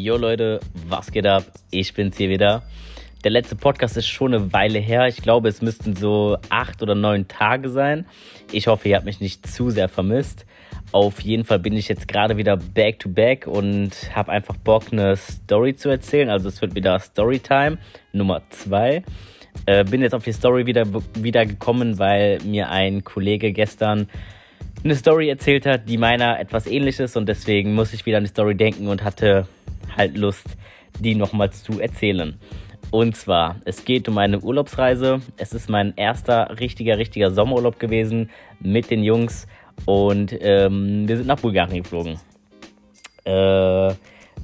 Jo Leute, was geht ab? Ich bin's hier wieder. Der letzte Podcast ist schon eine Weile her. Ich glaube, es müssten so acht oder neun Tage sein. Ich hoffe, ihr habt mich nicht zu sehr vermisst. Auf jeden Fall bin ich jetzt gerade wieder back to back und habe einfach Bock, eine Story zu erzählen. Also es wird wieder Storytime Nummer zwei. Äh, bin jetzt auf die Story wieder, wieder gekommen, weil mir ein Kollege gestern eine Story erzählt hat, die meiner etwas ähnlich ist und deswegen muss ich wieder an die Story denken und hatte halt Lust, die nochmals zu erzählen. Und zwar, es geht um eine Urlaubsreise. Es ist mein erster richtiger, richtiger Sommerurlaub gewesen mit den Jungs und ähm, wir sind nach Bulgarien geflogen. Äh,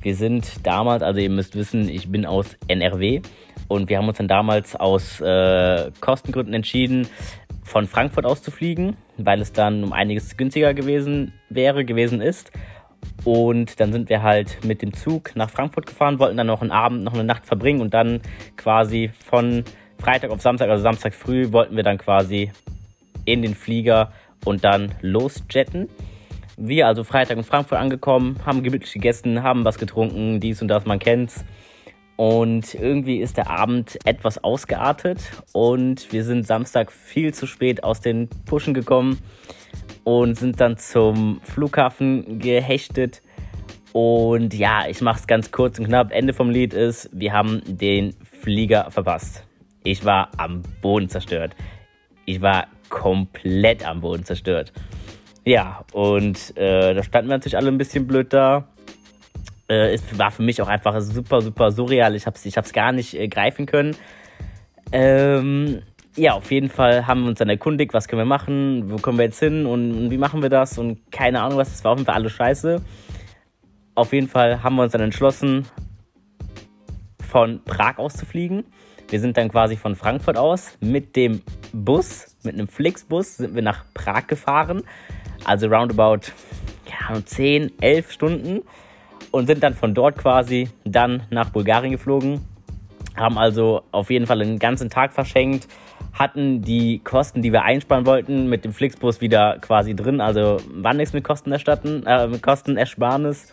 wir sind damals, also ihr müsst wissen, ich bin aus NRW und wir haben uns dann damals aus äh, Kostengründen entschieden, von Frankfurt aus zu fliegen, weil es dann um einiges günstiger gewesen wäre, gewesen ist. Und dann sind wir halt mit dem Zug nach Frankfurt gefahren, wollten dann noch einen Abend, noch eine Nacht verbringen und dann quasi von Freitag auf Samstag, also Samstag früh, wollten wir dann quasi in den Flieger und dann losjetten. Wir also Freitag in Frankfurt angekommen, haben gemütlich gegessen, haben was getrunken, dies und das, man kennt's. Und irgendwie ist der Abend etwas ausgeartet und wir sind Samstag viel zu spät aus den Puschen gekommen und sind dann zum Flughafen gehechtet. Und ja, ich mache es ganz kurz und knapp. Ende vom Lied ist, wir haben den Flieger verpasst. Ich war am Boden zerstört. Ich war komplett am Boden zerstört. Ja, und äh, da standen wir natürlich alle ein bisschen blöd da äh, es war für mich auch einfach super, super surreal. Ich habe es ich hab's gar nicht äh, greifen können. Ähm, ja, auf jeden Fall haben wir uns dann erkundigt, was können wir machen, wo kommen wir jetzt hin und, wie machen wir das und keine Ahnung was. Das war auf jeden Fall alles scheiße. Auf jeden Fall haben wir uns dann entschlossen, von Prag aus zu fliegen. Wir sind dann quasi von Frankfurt aus mit dem Bus, mit einem Flixbus, sind wir nach Prag gefahren. Also roundabout ja, 10, 11 Stunden und sind dann von dort quasi dann nach Bulgarien geflogen. Haben also auf jeden Fall einen ganzen Tag verschenkt, hatten die Kosten, die wir einsparen wollten, mit dem Flixbus wieder quasi drin. Also war nichts mit Kosten erstatten, äh, mit Kostenersparnis.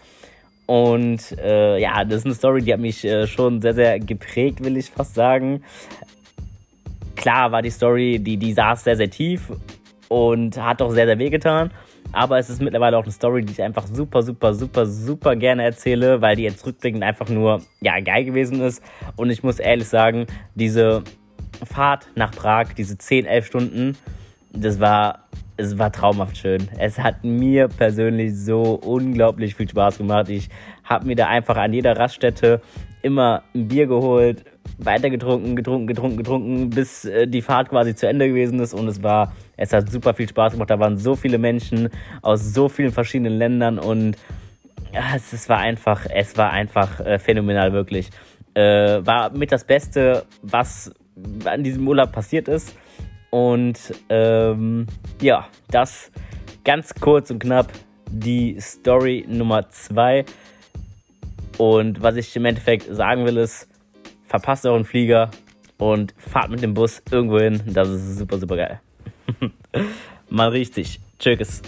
Und äh, ja, das ist eine Story, die hat mich äh, schon sehr, sehr geprägt, will ich fast sagen. Klar war die Story, die, die saß sehr, sehr tief und hat auch sehr, sehr wehgetan. Aber es ist mittlerweile auch eine Story, die ich einfach super, super, super, super gerne erzähle, weil die jetzt rückblickend einfach nur, ja, geil gewesen ist. Und ich muss ehrlich sagen, diese Fahrt nach Prag, diese 10, 11 Stunden, das war, es war traumhaft schön. Es hat mir persönlich so unglaublich viel Spaß gemacht. Ich habe mir da einfach an jeder Raststätte immer ein Bier geholt, weiter getrunken, getrunken, getrunken, getrunken, bis äh, die Fahrt quasi zu Ende gewesen ist und es war, es hat super viel Spaß gemacht. Da waren so viele Menschen aus so vielen verschiedenen Ländern und ja, es, es war einfach, es war einfach äh, phänomenal wirklich. Äh, war mit das Beste, was an diesem Urlaub passiert ist. Und ähm, ja, das ganz kurz und knapp die Story Nummer zwei. Und was ich im Endeffekt sagen will, ist, verpasst euren Flieger und fahrt mit dem Bus irgendwo hin. Das ist super, super geil. Mal richtig. Tschüss.